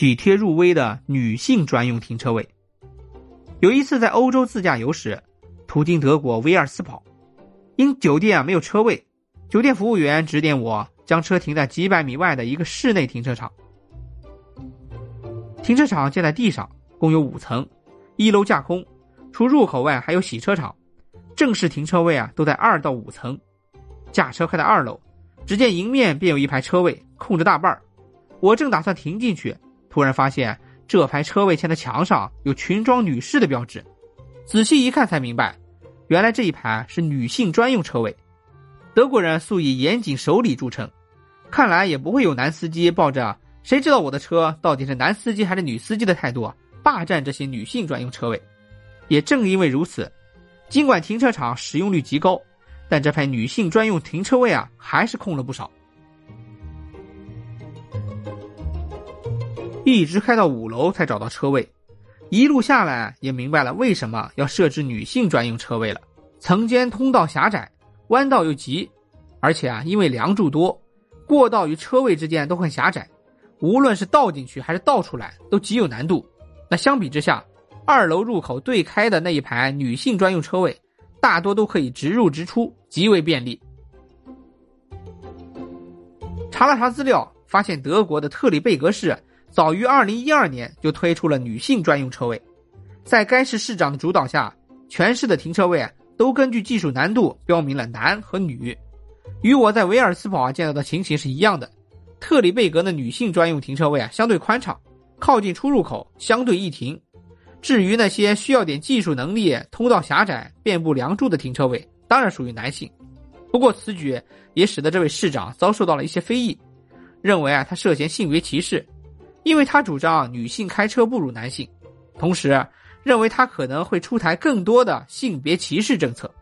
体贴入微的女性专用停车位。有一次在欧洲自驾游时，途经德国威尔斯堡，因酒店啊没有车位，酒店服务员指点我将车停在几百米外的一个室内停车场。停车场建在地上，共有五层，一楼架空，除入口外还有洗车场，正式停车位啊都在二到五层。驾车开到二楼，只见迎面便有一排车位空着大半我正打算停进去，突然发现。这排车位前的墙上有裙装女士的标志，仔细一看才明白，原来这一排是女性专用车位。德国人素以严谨守礼著称，看来也不会有男司机抱着“谁知道我的车到底是男司机还是女司机”的态度霸占这些女性专用车位。也正因为如此，尽管停车场使用率极高，但这排女性专用停车位啊还是空了不少。一直开到五楼才找到车位，一路下来也明白了为什么要设置女性专用车位了。层间通道狭窄，弯道又急，而且啊，因为梁柱多，过道与车位之间都很狭窄，无论是倒进去还是倒出来都极有难度。那相比之下，二楼入口对开的那一排女性专用车位，大多都可以直入直出，极为便利。查了查资料，发现德国的特里贝格市。早于二零一二年就推出了女性专用车位，在该市市长的主导下，全市的停车位都根据技术难度标明了男和女，与我在维尔斯堡啊见到的情形是一样的。特里贝格的女性专用停车位啊相对宽敞，靠近出入口，相对易停。至于那些需要点技术能力、通道狭窄、遍布梁柱的停车位，当然属于男性。不过此举也使得这位市长遭受到了一些非议，认为啊他涉嫌性别歧视。因为他主张女性开车不如男性，同时认为他可能会出台更多的性别歧视政策。